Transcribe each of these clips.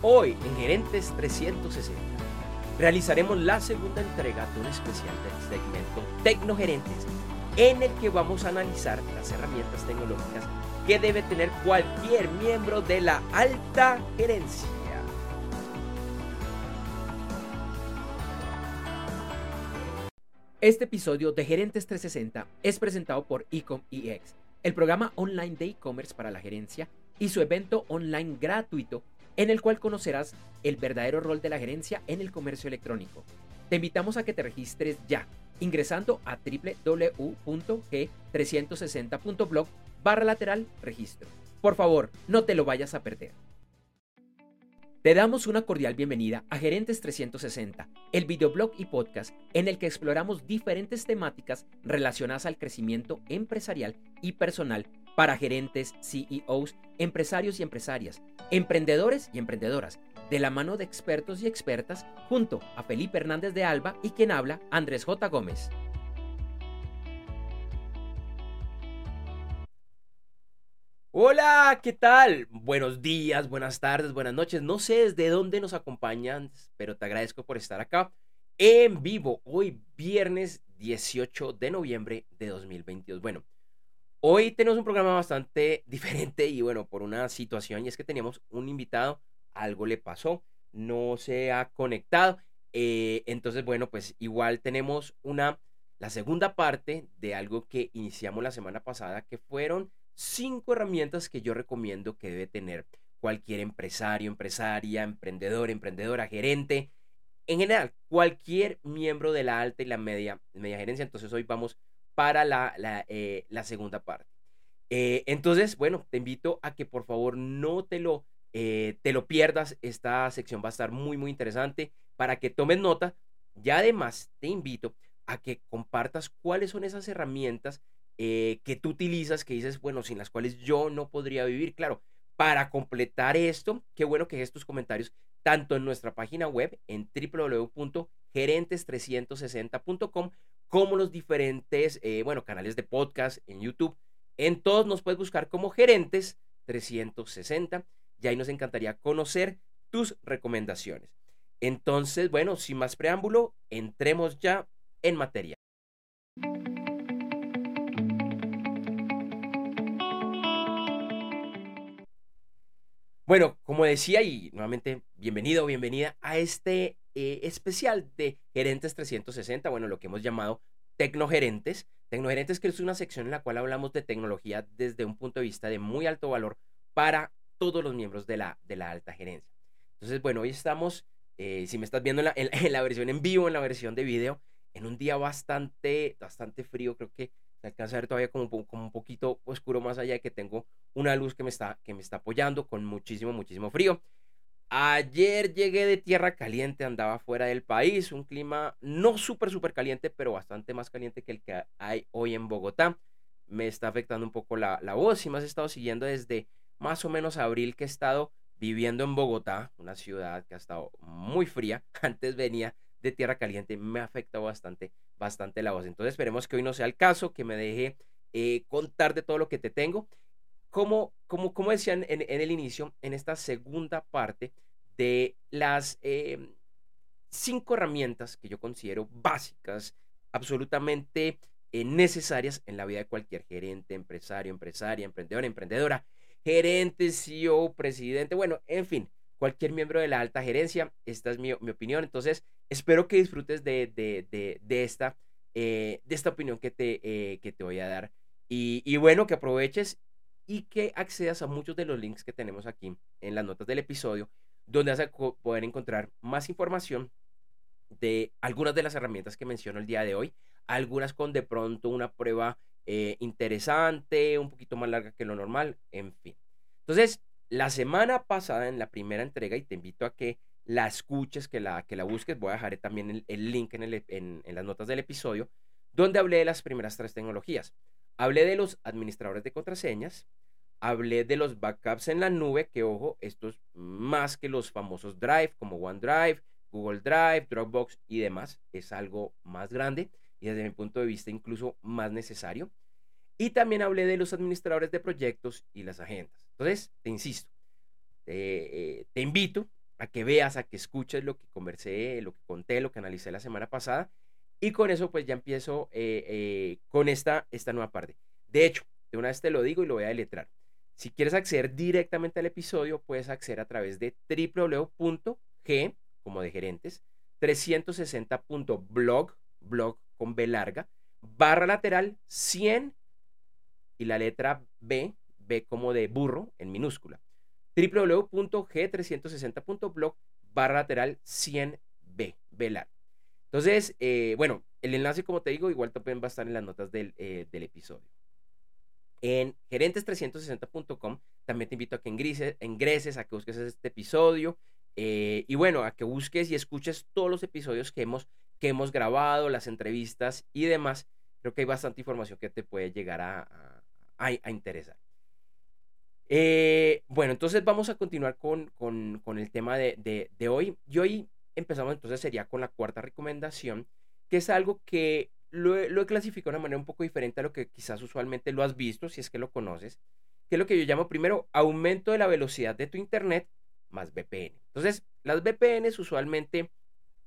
Hoy en Gerentes 360 realizaremos la segunda entrega de un especial del segmento Tecnogerentes en el que vamos a analizar las herramientas tecnológicas que debe tener cualquier miembro de la alta gerencia. Este episodio de Gerentes 360 es presentado por Ecom EX, el programa online de e-commerce para la gerencia y su evento online gratuito en el cual conocerás el verdadero rol de la gerencia en el comercio electrónico. Te invitamos a que te registres ya ingresando a www.g360.blog barra lateral registro. Por favor, no te lo vayas a perder. Te damos una cordial bienvenida a Gerentes 360, el videoblog y podcast en el que exploramos diferentes temáticas relacionadas al crecimiento empresarial y personal para gerentes, CEOs, empresarios y empresarias, emprendedores y emprendedoras, de la mano de expertos y expertas, junto a Felipe Hernández de Alba y quien habla, Andrés J. Gómez. Hola, ¿qué tal? Buenos días, buenas tardes, buenas noches. No sé desde dónde nos acompañan, pero te agradezco por estar acá en vivo hoy viernes 18 de noviembre de 2022. Bueno, Hoy tenemos un programa bastante diferente y bueno, por una situación y es que teníamos un invitado, algo le pasó, no se ha conectado. Eh, entonces, bueno, pues igual tenemos una, la segunda parte de algo que iniciamos la semana pasada, que fueron cinco herramientas que yo recomiendo que debe tener cualquier empresario, empresaria, emprendedor, emprendedora, gerente, en general, cualquier miembro de la alta y la media, media gerencia. Entonces hoy vamos para la, la, eh, segunda parte. Eh, entonces, bueno, te invito a que por favor no te lo, eh, te lo pierdas. Esta sección va a estar muy, muy interesante para que tomes nota. Y además te invito a que compartas cuáles son esas herramientas que tú utilizas, que dices, bueno, sin las cuales yo no podría vivir. Claro, para completar esto, qué bueno que dejes tus comentarios tanto en nuestra página web en www.gerentes360.com como los diferentes, eh, bueno, canales de podcast en YouTube. En todos nos puedes buscar como Gerentes 360 y ahí nos encantaría conocer tus recomendaciones. Entonces, bueno, sin más preámbulo, entremos ya en materia. Bueno, como decía y nuevamente bienvenido o bienvenida a este eh, especial de Gerentes 360, bueno, lo que hemos llamado Tecnogerentes. Tecnogerentes que es una sección en la cual hablamos de tecnología desde un punto de vista de muy alto valor para todos los miembros de la, de la alta gerencia. Entonces, bueno, hoy estamos, eh, si me estás viendo en la, en la versión en vivo, en la versión de video, en un día bastante, bastante frío, creo que se alcanza a ver todavía como, como un poquito oscuro más allá de que tengo una luz que me está, que me está apoyando con muchísimo, muchísimo frío. Ayer llegué de tierra caliente, andaba fuera del país, un clima no súper, súper caliente, pero bastante más caliente que el que hay hoy en Bogotá. Me está afectando un poco la, la voz y me has estado siguiendo desde más o menos abril que he estado viviendo en Bogotá, una ciudad que ha estado muy fría. Antes venía de tierra caliente, me ha afectado bastante bastante la voz. Entonces esperemos que hoy no sea el caso, que me deje eh, contar de todo lo que te tengo. Como, como, como decían en, el inicio, en esta segunda parte de las em, cinco herramientas que yo considero básicas, absolutamente eh, necesarias en la vida de cualquier gerente, empresario, empresaria, emprendedor, emprendedora, gerente, CEO, presidente, bueno, en fin, cualquier miembro de la alta gerencia. Esta es mi, mi opinión. Entonces, espero que disfrutes de, de, de, de esta, eh, de esta opinión que te, eh, que te voy a dar. Y, y, bueno, que aproveches y que accedas a muchos de los links que tenemos aquí en las notas del episodio, donde vas a poder encontrar más información de algunas de las herramientas que menciono el día de hoy, algunas con de pronto una prueba eh, interesante, un poquito más larga que lo normal, en fin. Entonces, la semana pasada en la primera entrega, y te invito a que la escuches, que la, que la busques, voy a dejar también el, link en, el, en, las notas del episodio, donde hablé de las primeras tres tecnologías. Hablé de los administradores de contraseñas, hablé de los backups en la nube, que ojo, estos más que los famosos Drive como OneDrive, Google Drive, Dropbox y demás, es algo más grande y desde mi punto de vista incluso más necesario. Y también hablé de los administradores de proyectos y las agendas. Entonces, te insisto, te, eh, te invito a que veas, a que escuches lo que conversé, lo que conté, lo que analicé la semana pasada. Y con eso pues ya empiezo eh, eh, con esta, esta nueva parte. De hecho, de una vez te lo digo y lo voy a deletrar. Si quieres acceder directamente al episodio, puedes acceder a través de www.g, como de gerentes, 360.blog, blog con B larga, barra lateral 100 y la letra B, B como de burro en minúscula. www.g360.blog barra lateral 100B, B larga. Entonces, eh, bueno, el enlace, como te digo, igual también va a estar en las notas del, eh, del episodio. En gerentes360.com también te invito a que ingreses, a que busques este episodio eh, y bueno, a que busques y escuches todos los episodios que hemos, que hemos grabado, las entrevistas y demás. Creo que hay bastante información que te puede llegar a, a, interesar. bueno, entonces vamos a continuar con, con, con el tema de, de, de hoy. Y hoy empezamos entonces sería con la cuarta recomendación, que es algo que lo, he clasificado de una manera un poco diferente a lo que quizás usualmente lo has visto, si es que lo conoces, que es lo que yo llamo primero aumento de la velocidad de tu internet más VPN. Entonces, las VPNs usualmente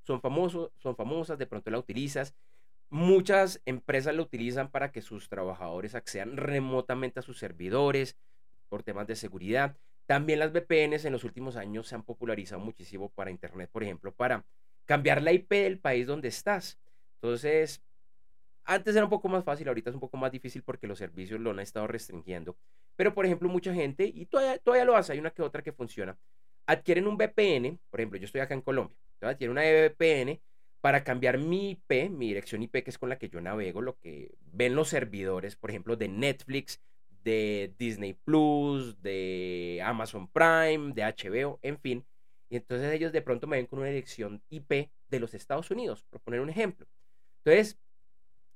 son, famosos, son famosas, de pronto la utilizas. Muchas empresas la utilizan para que sus trabajadores accedan remotamente a sus servidores por temas de seguridad. También las VPNs en los últimos años se han popularizado muchísimo para Internet, por ejemplo, para cambiar la IP del país donde estás. Entonces, antes era un poco más fácil, ahorita es un poco más difícil porque los servicios lo han estado restringiendo. Pero, por ejemplo, mucha gente, y todavía, todavía lo hace, hay una que otra que funciona, adquieren un VPN, por ejemplo, yo estoy acá en Colombia, adquieren una VPN para cambiar mi IP, mi dirección IP, que es con la que yo navego, lo que ven los servidores, por ejemplo, de Netflix, de Disney Plus, de Amazon Prime, de HBO, en fin. Y entonces ellos de pronto me ven con una dirección IP de los Estados Unidos, por poner un ejemplo. Entonces,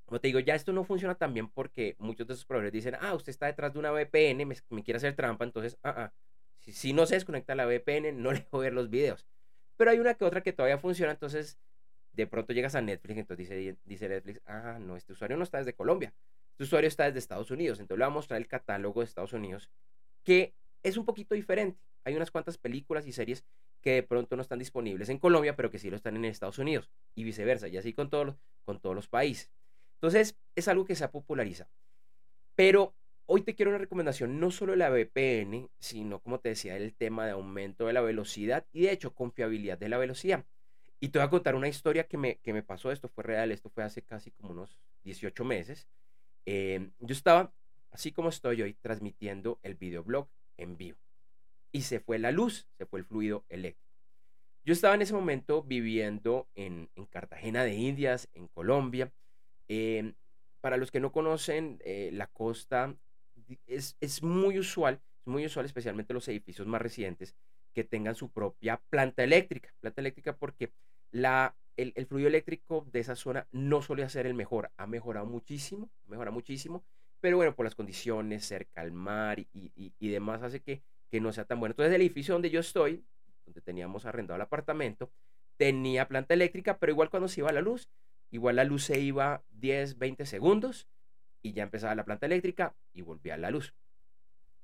como te digo, ya esto no funciona tan bien porque muchos de esos proveedores dicen, ah, usted está detrás de una VPN, me, quiere hacer trampa, entonces, ah, ah, si, no se desconecta la VPN, no le a ver los videos. Pero hay una que otra que todavía funciona, entonces de pronto llegas a Netflix, entonces dice, dice Netflix, ah, no, este usuario no está desde Colombia, este usuario está desde Estados Unidos, entonces le voy a mostrar el catálogo de Estados Unidos, que es un poquito diferente. Hay unas cuantas películas y series que de pronto no están disponibles en Colombia, pero que sí lo están en Estados Unidos, y viceversa, y así con todos los, con todos los países. Entonces, es algo que se ha popularizado. Pero hoy te quiero una recomendación, no solo de la VPN, sino, como te decía, el tema de aumento de la velocidad y, de hecho, confiabilidad de la velocidad. Y te voy a contar una historia que me, que me pasó, esto fue real, esto fue hace casi como unos 18 meses. Em, yo estaba, así como estoy hoy, transmitiendo el videoblog en vivo. Y se fue la luz, se fue el fluido eléctrico. Yo estaba en ese momento viviendo en, Cartagena de Indias, en Colombia. Em, para los que no conocen, eh, la costa es, es, muy usual, es muy usual, especialmente los edificios más recientes, que tengan su propia planta eléctrica. Planta eléctrica porque la el, fluido eléctrico de esa zona no suele ser el mejor. Ha mejorado muchísimo, ha mejorado muchísimo, pero bueno, por las condiciones, cerca al mar y, demás, hace que, que no sea tan bueno. Entonces, el edificio donde yo estoy, donde teníamos arrendado el apartamento, tenía planta eléctrica, pero igual cuando se iba la luz, igual la luz se iba 10, 20 segundos y ya empezaba la planta eléctrica y volvía la luz.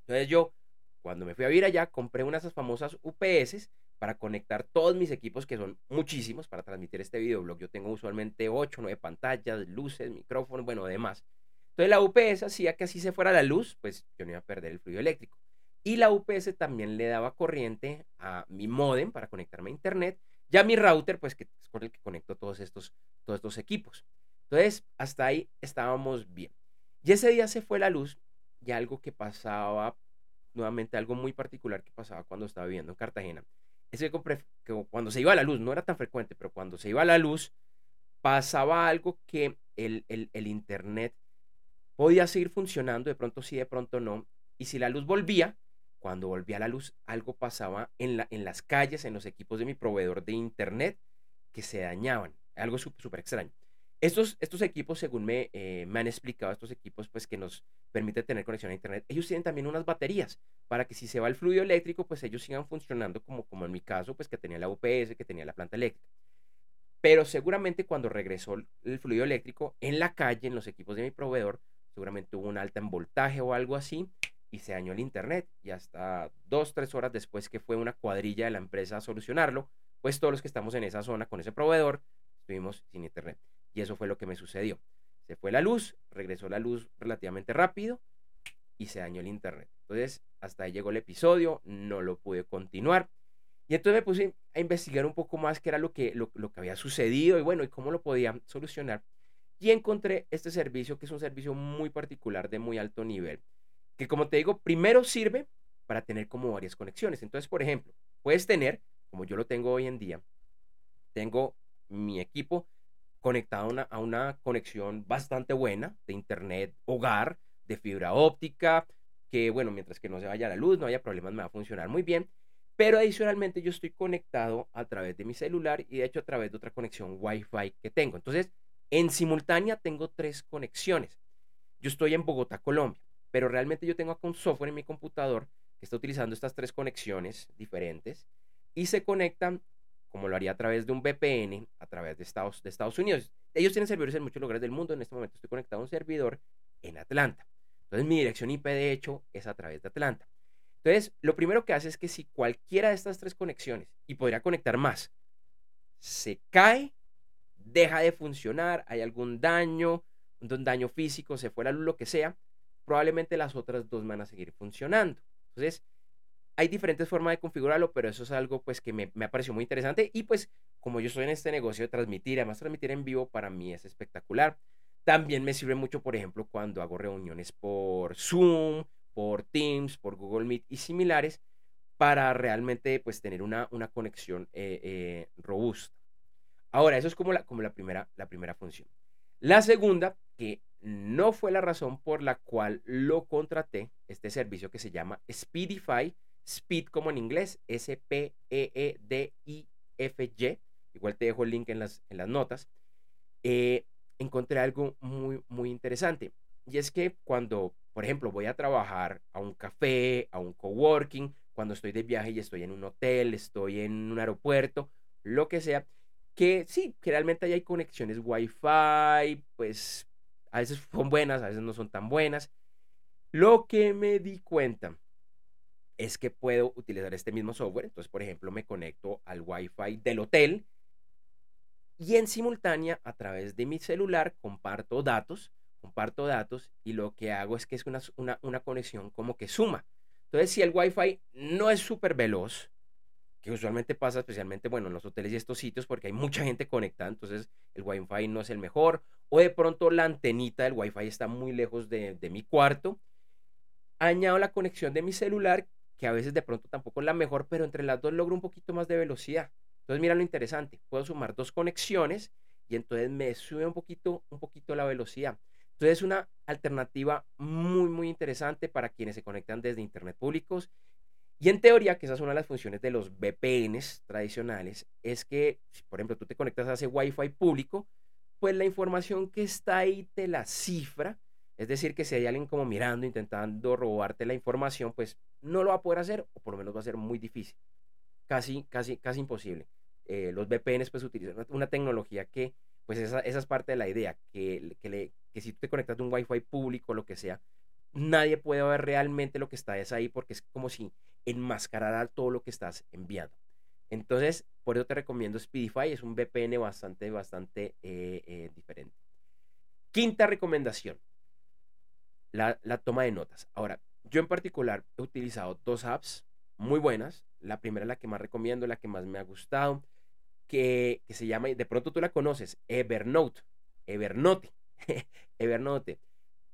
Entonces yo, cuando me fui a vivir allá, compré unas de esas famosas UPS para conectar todos mis equipos, que son muchísimos, para transmitir este videoblog. Yo tengo usualmente 8, 9 pantallas, luces, micrófonos, bueno, demás. Entonces la UPS hacía que así se fuera la luz, pues yo no iba a perder el fluido eléctrico. Y la UPS también le daba corriente a mi modem para conectarme a internet, ya mi router, pues que es con el que conecto todos estos, todos estos equipos. Entonces, hasta ahí estábamos bien. Y ese día se fue la luz y algo que pasaba, nuevamente algo muy particular que pasaba cuando estaba viviendo en Cartagena, es que cuando se iba a la luz, no era tan frecuente, pero cuando se iba a la luz, pasaba algo que el, el, Internet podía seguir funcionando, de pronto sí, de pronto no. Y si la luz volvía, cuando volvía la luz, algo pasaba en, la, en las calles, en los equipos de mi proveedor de Internet, que se dañaban. Algo súper extraño. Estos, estos equipos, según me, eh, me han explicado, estos equipos pues que nos permite tener conexión a Internet, ellos tienen también unas baterías para que si se va el fluido eléctrico, pues ellos sigan funcionando como, como en mi caso, pues que tenía la UPS, que tenía la planta eléctrica. Pero seguramente cuando regresó el fluido eléctrico en la calle, en los equipos de mi proveedor, seguramente hubo un alta en voltaje o algo así, y se dañó el internet y hasta dos, tres horas después que fue una cuadrilla de la empresa a solucionarlo, pues todos los que estamos en esa zona con ese proveedor estuvimos sin internet. Y eso fue lo que me sucedió. Se fue la luz, regresó la luz relativamente rápido y se dañó el internet. Entonces, hasta ahí llegó el episodio, no lo pude continuar. Y entonces me puse a investigar un poco más qué era lo que, lo, que había sucedido y bueno, y cómo lo podía solucionar. Y encontré este servicio que es un servicio muy particular de muy alto nivel que como te digo, primero sirve para tener como varias conexiones. Entonces, por ejemplo, puedes tener, como yo lo tengo hoy en día, tengo mi equipo conectado a una, conexión bastante buena de internet hogar, de fibra óptica, que bueno, mientras que no se vaya la luz, no haya problemas, me va a funcionar muy bien. Pero adicionalmente yo estoy conectado a través de mi celular y de hecho a través de otra conexión Wi-Fi que tengo. Entonces, en simultánea tengo tres conexiones. Yo estoy en Bogotá, Colombia pero realmente yo tengo un software en mi computador que está utilizando estas tres conexiones diferentes y se conectan como lo haría a través de un VPN a través de Estados, de Estados Unidos. Ellos tienen servidores en muchos lugares del mundo. En este momento estoy conectado a un servidor en Atlanta. Entonces mi dirección IP de hecho es a través de Atlanta. Entonces, lo primero que hace es que si cualquiera de estas tres conexiones, y podría conectar más, se cae, deja de funcionar, hay algún daño, un daño físico, se fue la luz, lo que sea, probablemente las otras dos van a seguir funcionando. Entonces, hay diferentes formas de configurarlo, pero eso es algo pues que me, me ha parecido muy interesante y pues como yo estoy en este negocio de transmitir, además transmitir en vivo para mí es espectacular. También me sirve mucho, por ejemplo, cuando hago reuniones por Zoom, por Teams, por Google Meet y similares para realmente pues tener una, una conexión eh, eh, robusta. Ahora, eso es como, la, como la, primera, la primera función. La segunda, que no fue la razón por la cual lo contraté, este servicio que se llama Speedify, Speed como en inglés, S-P-E-E-D-I-F-Y, igual te dejo el link en las, en las notas, eh, encontré algo muy, muy interesante. Y es que cuando, por ejemplo, voy a trabajar a un café, a un coworking, cuando estoy de viaje y estoy en un hotel, estoy en un aeropuerto, lo que sea, que sí, generalmente hay conexiones Wi-Fi, pues a veces son buenas, a veces no son tan buenas. Lo que me di cuenta es que puedo utilizar este mismo software. Entonces, por ejemplo, me conecto al Wi-Fi del hotel y en simultánea a través de mi celular comparto datos, comparto datos y lo que hago es que es una, una, una conexión como que suma. Entonces, si el Wi-Fi no es súper veloz, que usualmente pasa especialmente, bueno, en los hoteles y estos sitios porque hay mucha gente conectada, entonces el Wi-Fi no es el mejor, o de pronto la antenita del Wi-Fi está muy lejos de, mi cuarto. Añado la conexión de mi celular, que a veces de pronto tampoco es la mejor, pero entre las dos logro un poquito más de velocidad. Entonces, mira lo interesante, puedo sumar dos conexiones y entonces me sube un poquito, un poquito la velocidad. Entonces, es una alternativa muy, muy interesante para quienes se conectan desde Internet públicos y en teoría, que esa es una de las funciones de los VPNs tradicionales, es que, por ejemplo tú te conectas a ese Wi-Fi público, pues la información que está ahí te la cifra. Es decir, que si hay alguien como mirando, intentando robarte la información, pues no lo va a poder hacer, o por lo menos va a ser muy difícil. Casi, casi, casi imposible. Eh, los VPNs pues utilizan una tecnología que, pues esa, esa es parte de la idea, que, que, le, que si tú te conectas a un Wi-Fi público, lo que sea, nadie puede ver realmente lo que está ahí porque es como si enmascarara todo lo que estás enviando. Entonces, por eso te recomiendo Speedify, es un VPN bastante, bastante eh, eh, diferente. Quinta recomendación, la, la toma de notas. Ahora, yo en particular he utilizado dos apps muy buenas. La primera, la que más recomiendo, la que más me ha gustado, que, que se llama, de pronto tú la conoces, Evernote. Evernote. Evernote.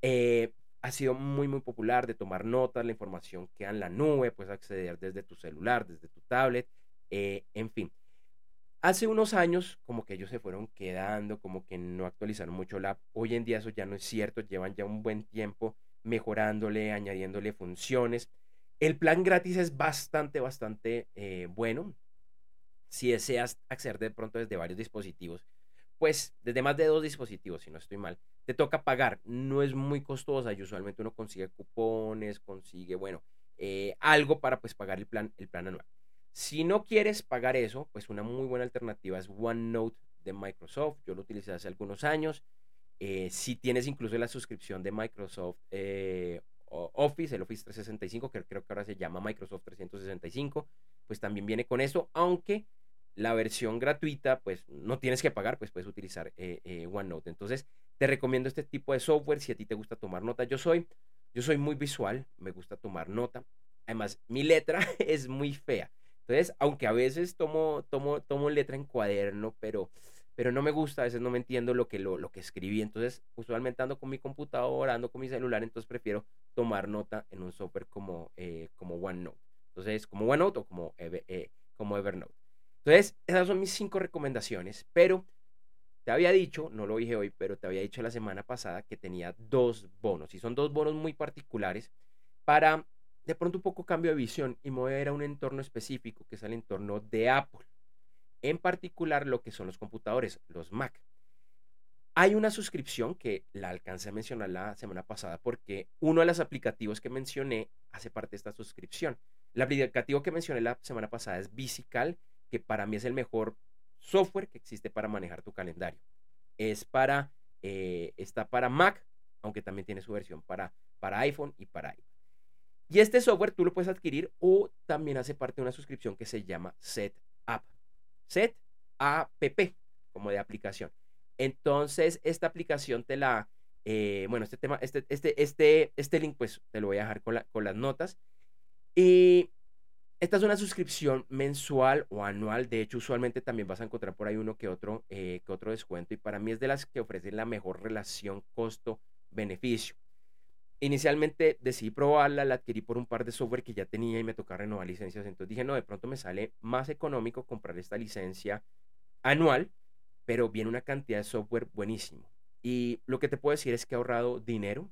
Eh, ha sido muy, muy popular de tomar notas, la información queda en la nube, puedes acceder desde tu celular, desde tu tablet, eh, en fin. Hace unos años, como que ellos se fueron quedando, como que no actualizaron mucho la app. Hoy en día eso ya no es cierto, llevan ya un buen tiempo mejorándole, añadiéndole funciones. El plan gratis es bastante, bastante eh, bueno. Si deseas acceder de pronto desde varios dispositivos, pues desde más de dos dispositivos, si no estoy mal, te toca pagar. No es muy costosa y usualmente uno consigue cupones, consigue, bueno, eh, algo para pues pagar el plan, el plan anual. Si no quieres pagar eso, pues una muy buena alternativa es OneNote de Microsoft. Yo lo utilicé hace algunos años. Eh, si tienes incluso la suscripción de Microsoft eh, Office, el Office 365, que creo que ahora se llama Microsoft 365, pues también viene con eso, aunque la versión gratuita, pues no tienes que pagar, pues puedes utilizar eh, OneNote. Entonces, te recomiendo este tipo de software si a ti te gusta tomar nota. Yo soy, yo soy muy visual, me gusta tomar nota. Además, mi letra es muy fea. Entonces, aunque a veces tomo, tomo, tomo letra en cuaderno, pero, pero no me gusta, a veces no me entiendo lo que, lo, lo que escribí. Entonces, usualmente ando con mi computadora, ando con mi celular, entonces prefiero tomar nota en un software como, eh, como OneNote. Entonces, como OneNote o como, eh, como Evernote. Entonces, esas son mis cinco recomendaciones, pero te había dicho, no lo dije hoy, pero te había dicho la semana pasada que tenía dos bonos y son dos bonos muy particulares para de pronto un poco cambio de visión y mover a un entorno específico que es el entorno de Apple. En particular lo que son los computadores, los Mac. Hay una suscripción que la alcancé a mencionar la semana pasada porque uno de los aplicativos que mencioné hace parte de esta suscripción. El aplicativo que mencioné la semana pasada es Visical, que para mí es el mejor software que existe para manejar tu calendario. Es para, eh, está para Mac, aunque también tiene su versión para, para iPhone y para iPad. Y este software tú lo puedes adquirir o también hace parte de una suscripción que se llama SetApp. Set App, como de aplicación. Entonces, esta aplicación te la, eh, bueno, este tema, este, este, este, este link, pues te lo voy a dejar con, con las notas. Y esta es una suscripción mensual o anual. De hecho, usualmente también vas a encontrar por ahí uno que otro, eh, que otro descuento. Y para mí es de las que ofrecen la mejor relación costo-beneficio. Inicialmente decidí probarla, la adquirí por un par de software que ya tenía y me tocaba renovar licencias. Entonces dije, no, de pronto me sale más económico comprar esta licencia anual, pero viene una cantidad de software buenísimo. Y lo que te puedo decir es que he ahorrado dinero,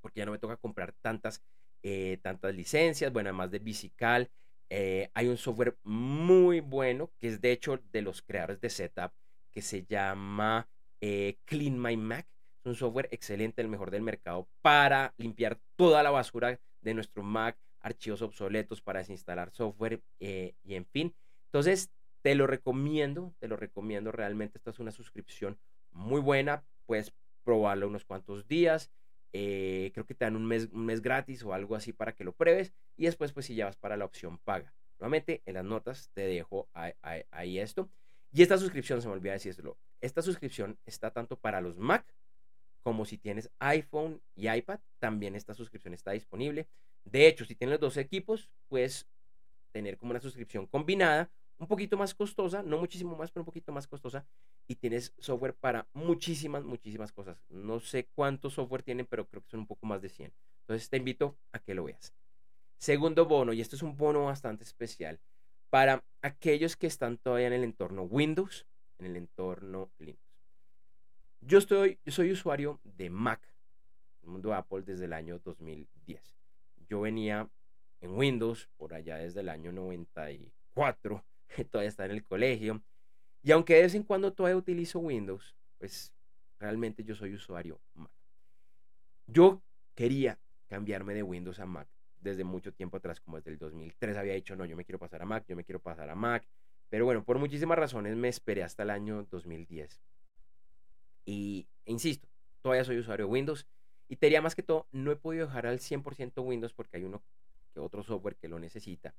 porque ya no me toca comprar tantas, eh, tantas licencias. Bueno, además de Visical, eh, hay un software muy bueno, que es de hecho de los creadores de Setup, que se llama eh, Clean My Mac un software excelente, el mejor del mercado para limpiar toda la basura de nuestro Mac, archivos obsoletos para desinstalar software eh, y en fin. Entonces, te lo recomiendo, te lo recomiendo realmente. Esta es una suscripción muy buena. Puedes probarlo unos cuantos días. Eh, creo que te dan un mes, un mes gratis o algo así para que lo pruebes. Y después, pues, si ya vas para la opción paga. Nuevamente, en las notas te dejo ahí, esto. Y esta suscripción, se me olvida decirlo, esta suscripción está tanto para los Mac como si tienes iPhone y iPad, también esta suscripción está disponible. De hecho, si tienes los dos equipos, puedes tener como una suscripción combinada, un poquito más costosa, no muchísimo más, pero un poquito más costosa, y tienes software para muchísimas, muchísimas cosas. No sé cuántos software tienen, pero creo que son un poco más de 100. Entonces te invito a que lo veas. Segundo bono, y esto es un bono bastante especial, para aquellos que están todavía en el entorno Windows, en el entorno Linux. Yo, soy usuario de Mac, el mundo Apple, desde el año 2010. Yo venía en Windows por allá desde el año 94, todavía está en el colegio. Y aunque de vez en cuando todavía utilizo Windows, pues realmente yo soy usuario Mac. Yo quería cambiarme de Windows a Mac desde mucho tiempo atrás, como desde el 2003 había dicho, no, yo me quiero pasar a Mac, yo me quiero pasar a Mac. Pero bueno, por muchísimas razones me esperé hasta el año 2010 y e insisto, todavía soy usuario de Windows. Y te diría más que todo, no he podido dejar al 100% Windows porque hay uno que otro software que lo necesita.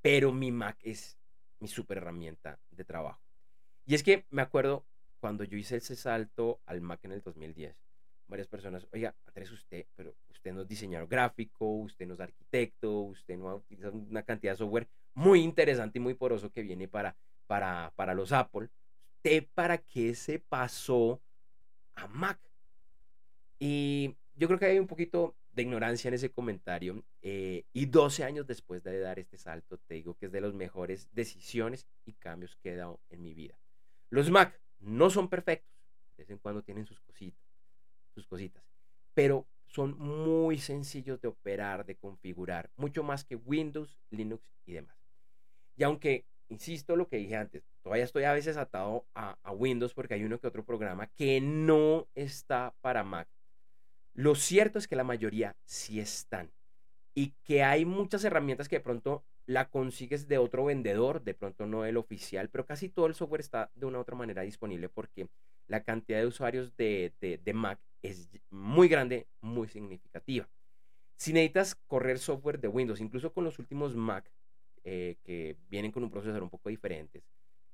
Pero mi Mac es mi super herramienta de trabajo. Y es que me acuerdo cuando yo hice ese salto al Mac en el 2010, varias personas, oiga, Andrés, usted, pero usted no es diseñador gráfico, usted no es arquitecto, usted no utiliza una cantidad de software muy interesante y muy poroso que viene para, para, para los Apple. ¿Usted para qué se pasó a Mac. Y yo creo que hay un poquito de ignorancia en ese comentario. Eh, y 12 años después de dar este salto, te digo que es de las mejores decisiones y cambios que he dado en mi vida. Los Mac no son perfectos. De vez en cuando tienen sus cositas, sus cositas. Pero son muy sencillos de operar, de configurar. Mucho más que Windows, Linux y demás. Y aunque insisto lo que dije antes, todavía estoy a veces atado a, Windows porque hay uno que otro programa que no está para Mac. Lo cierto es que la mayoría sí están y que hay muchas herramientas que de pronto la consigues de otro vendedor, de pronto no el oficial, pero casi todo el software está de una u otra manera disponible porque la cantidad de usuarios de, de Mac es muy grande, muy significativa. Si necesitas correr software de Windows, incluso con los últimos Mac, eh, que vienen con un procesador un poco diferente,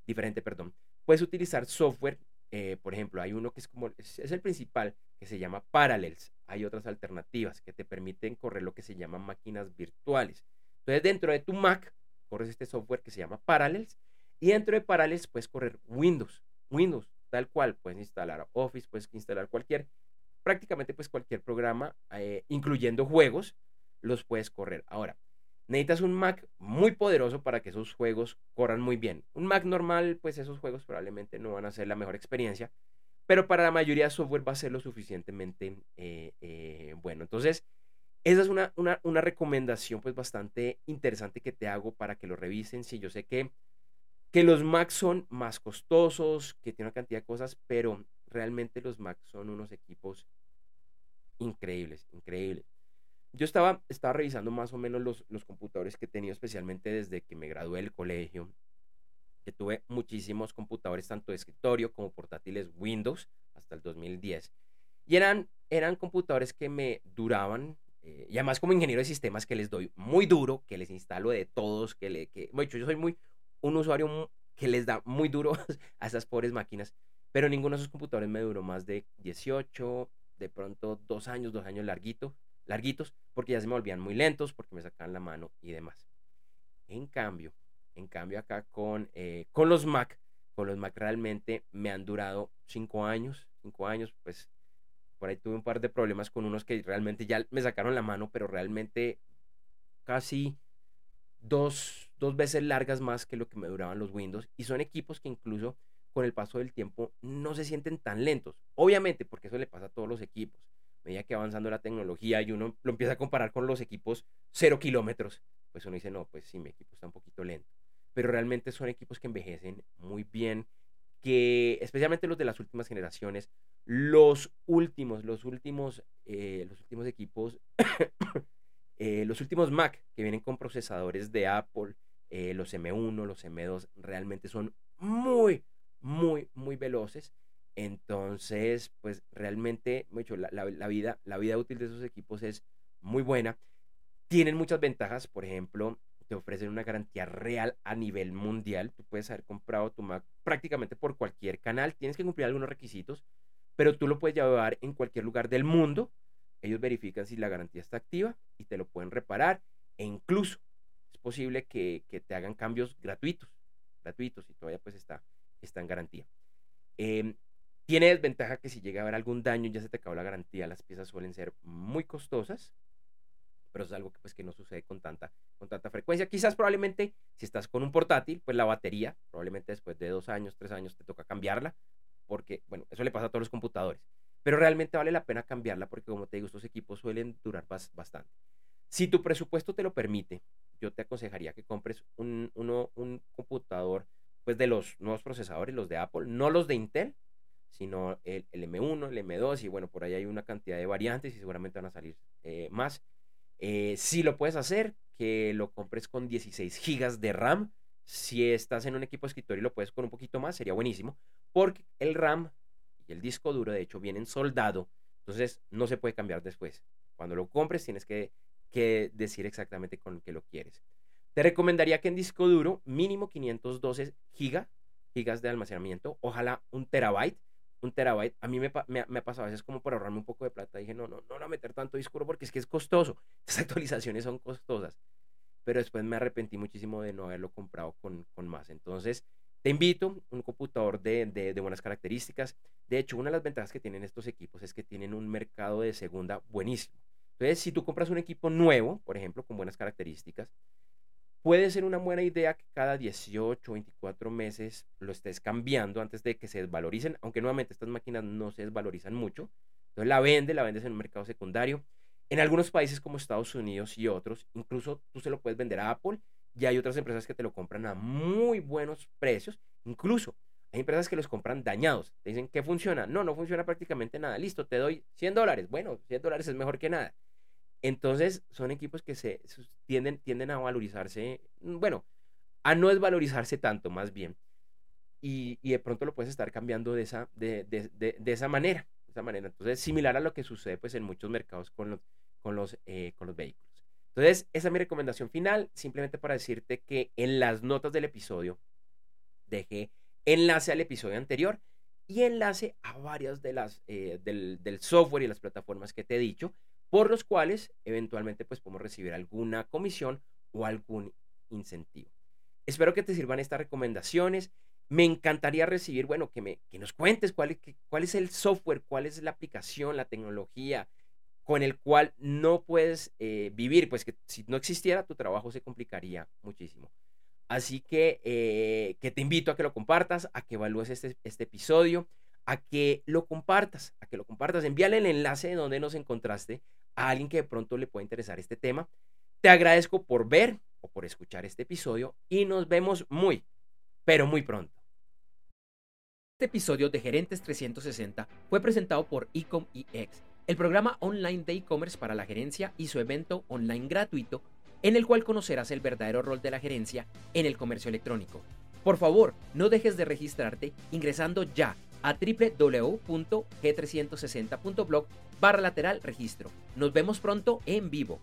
diferente, perdón, puedes utilizar software, eh, por ejemplo, hay uno que es como, es, el principal, que se llama Parallels. Hay otras alternativas que te permiten correr lo que se llaman máquinas virtuales. Entonces, dentro de tu Mac, corres este software que se llama Parallels y dentro de Parallels puedes correr Windows. Windows, tal cual, puedes instalar Office, puedes instalar cualquier, prácticamente pues cualquier programa, eh, incluyendo juegos, los puedes correr. Ahora, necesitas un Mac muy poderoso para que esos juegos corran muy bien. Un Mac normal, pues esos juegos probablemente no van a ser la mejor experiencia, pero para la mayoría de software va a ser lo suficientemente eh, eh, bueno. Entonces, esa es una, una, recomendación pues bastante interesante que te hago para que lo revisen. Sí, yo sé que, que los Macs son más costosos, que tienen una cantidad de cosas, pero realmente los Macs son unos equipos increíbles, increíbles. Yo estaba, estaba revisando más o menos los, los computadores que he tenido, especialmente desde que me gradué del colegio, que tuve muchísimos computadores, tanto de escritorio como portátiles Windows, hasta el 2010. Y eran, eran computadores que me duraban, eh, y además como ingeniero de sistemas que les doy muy duro, que les instalo de todos, que le, que, bueno, yo soy muy, un usuario que les da muy duro a esas pobres máquinas, pero ninguno de esos computadores me duró más de 18, de pronto dos años, dos años larguito, larguitos, porque ya se me volvían muy lentos, porque me sacaban la mano y demás. En cambio, en cambio acá con, eh, con los Mac, con los Mac realmente me han durado cinco años, cinco años, pues por ahí tuve un par de problemas con unos que realmente ya me sacaron la mano, pero realmente casi dos, dos veces largas más que lo que me duraban los Windows. Y son equipos que incluso con el paso del tiempo no se sienten tan lentos. Obviamente, porque eso le pasa a todos los equipos medida que avanzando la tecnología y uno lo empieza a comparar con los equipos cero kilómetros, pues uno dice, no, pues sí, mi equipo está un poquito lento. Pero realmente son equipos que envejecen muy bien, que especialmente los de las últimas generaciones, los últimos, los últimos, eh, los últimos equipos, eh, los últimos Mac que vienen con procesadores de Apple, eh, los M1, los M2, realmente son muy, muy, muy veloces entonces, pues realmente, mucho, la, la, vida, la vida útil de esos equipos es muy buena. Tienen muchas ventajas, por ejemplo, te ofrecen una garantía real a nivel mundial. Tú puedes haber comprado tu Mac prácticamente por cualquier canal. Tienes que cumplir algunos requisitos, pero tú lo puedes llevar en cualquier lugar del mundo. Ellos verifican si la garantía está activa y te lo pueden reparar. E incluso es posible que, que te hagan cambios gratuitos, gratuitos y todavía pues está, está en garantía. Eh, tiene desventaja que si llega a haber algún daño, ya se te acabó la garantía, las piezas suelen ser muy costosas, pero es algo que pues que no sucede con tanta, con tanta frecuencia. Quizás probablemente si estás con un portátil, pues la batería, probablemente después de dos años, tres años te toca cambiarla, porque bueno, eso le pasa a todos los computadores, pero realmente vale la pena cambiarla porque como te digo, estos equipos suelen durar bastante. Si tu presupuesto te lo permite, yo te aconsejaría que compres un, uno, un computador pues de los nuevos procesadores, los de Apple, no los de Intel, sino el, M1, el M2 y bueno, por ahí hay una cantidad de variantes y seguramente van a salir eh, más. Eh, si lo puedes hacer, que lo compres con 16 gigas de RAM. Si estás en un equipo de escritorio y lo puedes con un poquito más, sería buenísimo, porque el RAM y el disco duro, de hecho, vienen soldado, entonces no se puede cambiar después. Cuando lo compres, tienes que, que decir exactamente con qué lo quieres. Te recomendaría que en disco duro, mínimo 512 gigas gigas de almacenamiento, ojalá un terabyte un terabyte, a mí me, me, ha pasado a veces como por ahorrarme un poco de plata, dije, no, no, no, no meter tanto disco porque es que es costoso, estas actualizaciones son costosas, pero después me arrepentí muchísimo de no haberlo comprado con, con más, entonces te invito, un computador de, de, de, buenas características, de hecho, una de las ventajas que tienen estos equipos es que tienen un mercado de segunda buenísimo, entonces si tú compras un equipo nuevo, por ejemplo, con buenas características, puede ser una buena idea que cada 18 o 24 meses lo estés cambiando antes de que se desvaloricen, aunque nuevamente estas máquinas no se desvalorizan mucho. Entonces la vende, la vendes en un mercado secundario. En algunos países como Estados Unidos y otros, incluso tú se lo puedes vender a Apple y hay otras empresas que te lo compran a muy buenos precios. Incluso hay empresas que los compran dañados. Te dicen que funciona. No, no funciona prácticamente nada. Listo, te doy 100 dólares. Bueno, 100 dólares es mejor que nada. Entonces, son equipos que se tienden, tienden a valorizarse, mm, bueno, a no desvalorizarse tanto, más bien. Y, de pronto lo puedes estar cambiando de esa, de, esa manera. De esa manera. Entonces, similar a lo que sucede pues, en muchos mercados con los, con los, eh, con los vehículos. Entonces, esa es mi recomendación final, simplemente para decirte que en las notas del episodio dejé enlace al episodio anterior y enlace a varias de las eh, del, software y las plataformas que te he dicho, por los cuales eventualmente pues podemos recibir alguna comisión o algún incentivo. Espero que te sirvan estas recomendaciones. Me encantaría recibir, bueno, que, me, que nos cuentes cuál es, cuál es el software, cuál es la aplicación, la tecnología con el cual no puedes eh, vivir, pues que si no existiera tu trabajo se complicaría muchísimo. Así que, eh, que te invito a que lo compartas, a que evalúes este, este episodio, a que lo compartas, a que lo compartas. Envíale el enlace de donde nos encontraste a alguien que de pronto le pueda interesar este tema. Te agradezco por ver o por escuchar este episodio y nos vemos muy, pero muy pronto. Este episodio de Gerentes 360 fue presentado por Ecom EX, el programa online de e-commerce para la gerencia y su evento online gratuito en el cual conocerás el verdadero rol de la gerencia en el comercio electrónico. Por favor, no dejes de registrarte ingresando ya a www.g360.blog barra lateral registro. Nos vemos pronto en vivo.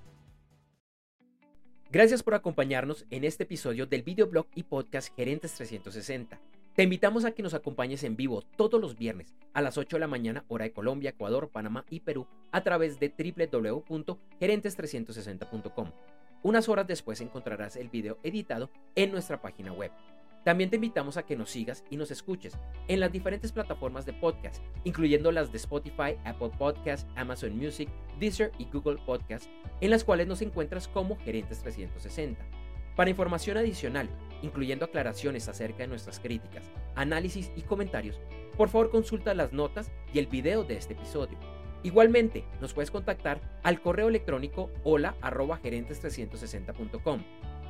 Gracias por acompañarnos en este episodio del videoblog y podcast Gerentes 360. Te invitamos a que nos acompañes en vivo todos los viernes a las 8 de la mañana hora de Colombia, Ecuador, Panamá y Perú a través de www.gerentes360.com. Unas horas después encontrarás el video editado en nuestra página web. También te invitamos a que nos sigas y nos escuches en las diferentes plataformas de podcast, incluyendo las de Spotify, Apple Podcasts, Amazon Music, Deezer y Google Podcasts, en las cuales nos encuentras como Gerentes 360. Para información adicional, incluyendo aclaraciones acerca de nuestras críticas, análisis y comentarios, por favor consulta las notas y el video de este episodio. Igualmente, nos puedes contactar al correo electrónico hola gerentes360.com.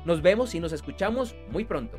Nos vemos y nos escuchamos muy pronto.